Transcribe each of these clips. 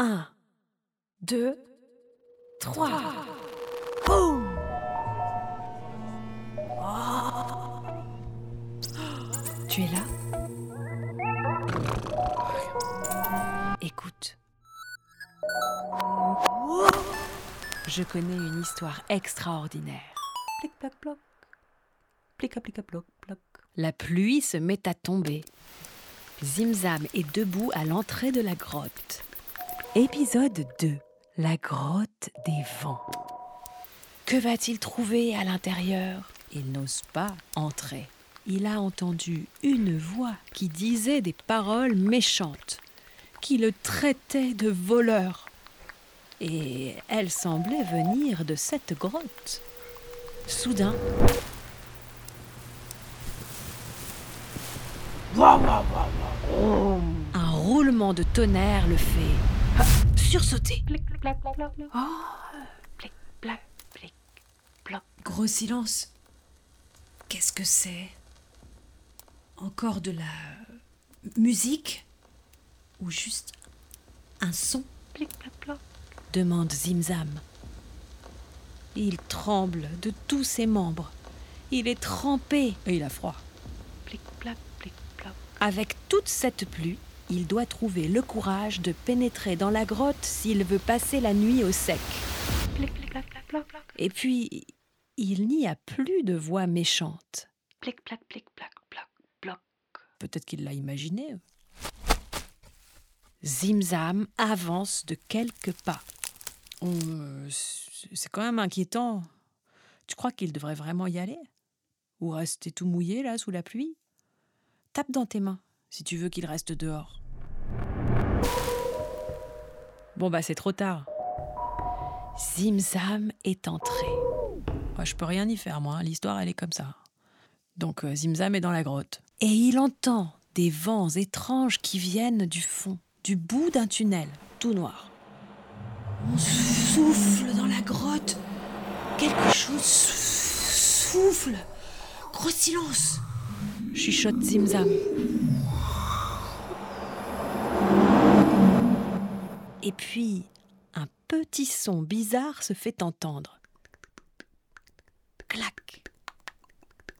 Un, deux, trois. Boum Tu es là? Écoute. Je connais une histoire extraordinaire. Plic-plac-ploc. Plic-ploc-ploc. La pluie se met à tomber. Zimzam est debout à l'entrée de la grotte. Épisode 2. La grotte des vents. Que va-t-il trouver à l'intérieur? Il n'ose pas entrer. Il a entendu une voix qui disait des paroles méchantes, qui le traitait de voleur. Et elle semblait venir de cette grotte. Soudain, un roulement de tonnerre le fait ah, sursauter. Gros silence. Qu'est-ce que c'est? Encore de la musique? Ou juste un son? Demande Zimzam. Il tremble de tous ses membres. Il est trempé et il a froid. Avec toute cette pluie, il doit trouver le courage de pénétrer dans la grotte s'il veut passer la nuit au sec. Et puis, il n'y a plus de voix méchante. Peut-être qu'il l'a imaginé. Zimzam avance de quelques pas. Euh, c'est quand même inquiétant. Tu crois qu'il devrait vraiment y aller? Ou rester tout mouillé là sous la pluie? Tape dans tes mains si tu veux qu'il reste dehors. Bon bah c'est trop tard. Zimzam est entré. Moi, je peux rien y faire, moi. L'histoire, elle est comme ça. Donc euh, Zimzam est dans la grotte. Et il entend des vents étranges qui viennent du fond, du bout d'un tunnel, tout noir. On souffle dans la grotte. Quelque chose souffle. Gros silence chuchote Zimzam. Et puis, un petit son bizarre se fait entendre. Clac,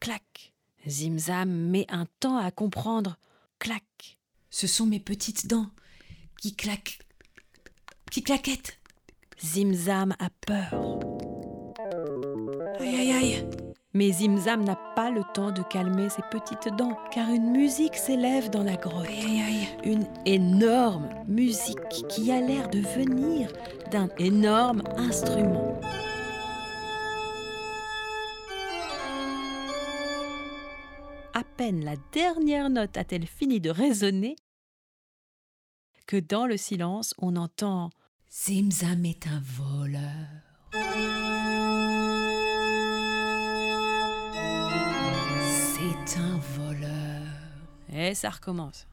clac. Zimzam met un temps à comprendre. Clac. Ce sont mes petites dents qui claquent, qui claquettent. Zimzam a peur. Aïe aïe aïe. Mais Zimzam n'a pas le temps de calmer ses petites dents, car une musique s'élève dans la grotte. Une énorme musique qui a l'air de venir d'un énorme instrument. À peine la dernière note a-t-elle fini de résonner que dans le silence on entend Zimzam est un voleur. Un voleur. Et ça recommence.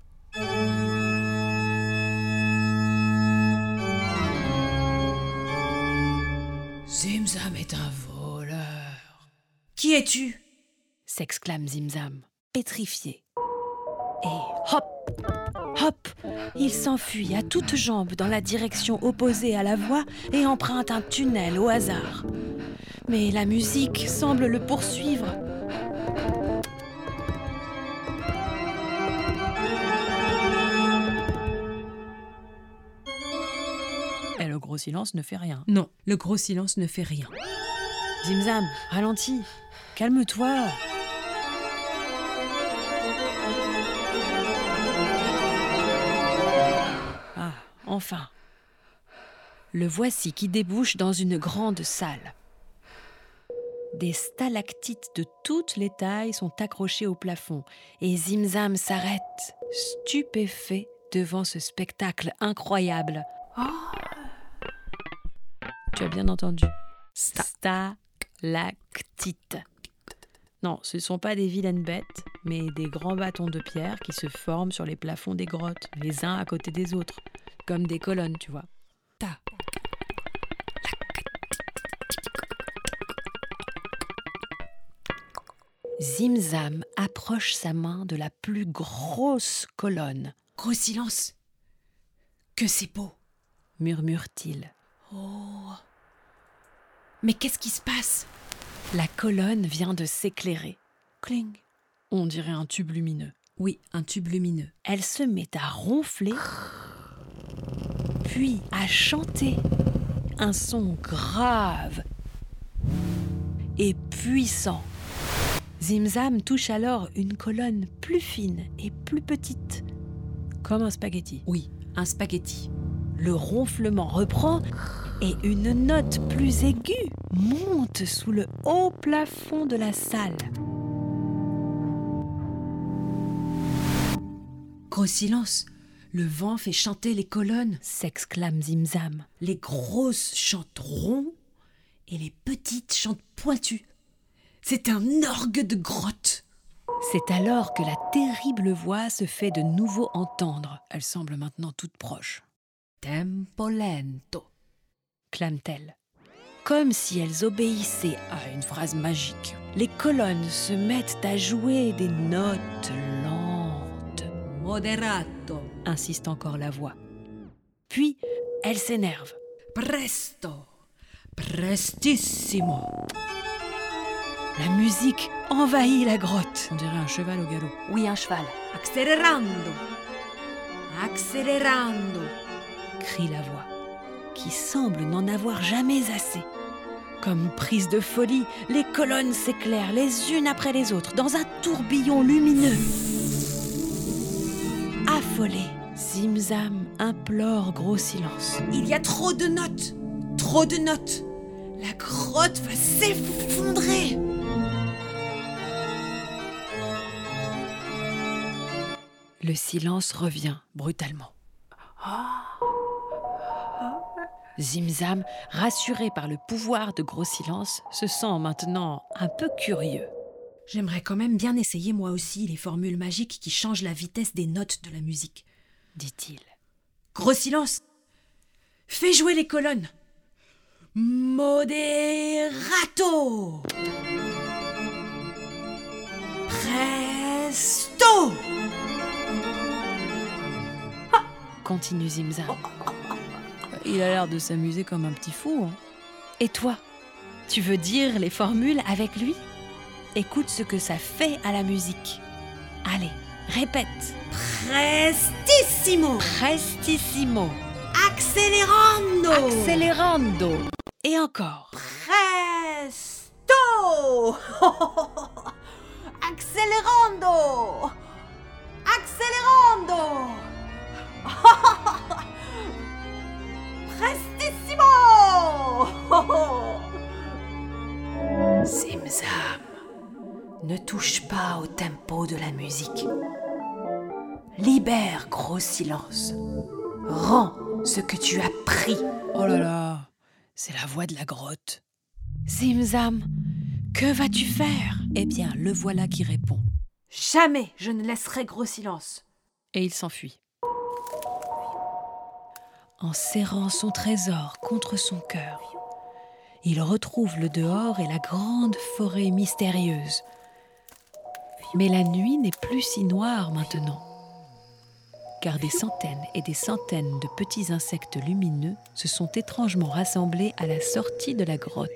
Zimzam est un voleur. Qui es-tu? s'exclame Zimzam, pétrifié. Et hop Hop Il s'enfuit à toutes jambes dans la direction opposée à la voix et emprunte un tunnel au hasard. Mais la musique semble le poursuivre. Gros silence ne fait rien. Non, le gros silence ne fait rien. Zimzam, ralentis. Calme-toi. Ah, enfin. Le voici qui débouche dans une grande salle. Des stalactites de toutes les tailles sont accrochées au plafond et Zimzam s'arrête, stupéfait devant ce spectacle incroyable. Oh tu as bien entendu. Stalactites. Non, ce ne sont pas des vilaines bêtes, mais des grands bâtons de pierre qui se forment sur les plafonds des grottes, les uns à côté des autres, comme des colonnes, tu vois. Ta. Zimzam approche sa main de la plus grosse colonne. Gros silence. Que c'est beau murmure-t-il. Oh. Mais qu'est-ce qui se passe? La colonne vient de s'éclairer. Cling. On dirait un tube lumineux. Oui, un tube lumineux. Elle se met à ronfler, puis à chanter. Un son grave et puissant. Zimzam touche alors une colonne plus fine et plus petite, comme un spaghetti. Oui, un spaghetti. Le ronflement reprend et une note plus aiguë monte sous le haut plafond de la salle. Gros silence. Le vent fait chanter les colonnes. s'exclame Zimzam. Les grosses chantent rond et les petites chantent pointues. C'est un orgue de grotte. C'est alors que la terrible voix se fait de nouveau entendre. Elle semble maintenant toute proche. Tempo lento. clame-t-elle. Comme si elles obéissaient à une phrase magique. Les colonnes se mettent à jouer des notes lentes, Moderato. insiste encore la voix. Puis, elle s'énerve. Presto. Prestissimo. La musique envahit la grotte. On dirait un cheval au galop. Oui, un cheval. Accelerando. Accelerando. Crie la voix, qui semble n'en avoir jamais assez. Comme prise de folie, les colonnes s'éclairent les unes après les autres dans un tourbillon lumineux. Affolé, Zimzam implore gros silence. Il y a trop de notes. Trop de notes. La grotte va s'effondrer. Le silence revient brutalement. Zimzam, rassuré par le pouvoir de gros silence, se sent maintenant un peu curieux. J'aimerais quand même bien essayer moi aussi les formules magiques qui changent la vitesse des notes de la musique. dit-il. Gros silence. Fais jouer les colonnes. Moderato. Presto. Continue Zimzam. Il a l'air de s'amuser comme un petit fou. hein. Et toi Tu veux dire les formules avec lui? Écoute ce que ça fait à la musique. Allez, répète. Prestissimo. Prestissimo. Accelerando. Accelerando. Et encore. Presto. Accelerando. Accelerando. ne touche pas au tempo de la musique. Libère gros silence. Rends ce que tu as pris. Oh là là, c'est la voix de la grotte. Zimzam, que vas-tu faire? Eh bien, le voilà qui répond. Jamais je ne laisserai gros silence. Et il s'enfuit. En serrant son trésor contre son cœur, il retrouve le dehors et la grande forêt mystérieuse. Mais la nuit n'est plus si noire maintenant, car des centaines et des centaines de petits insectes lumineux se sont étrangement rassemblés à la sortie de la grotte.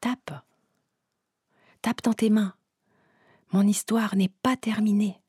Tape. Tape dans tes mains. Mon histoire n'est pas terminée.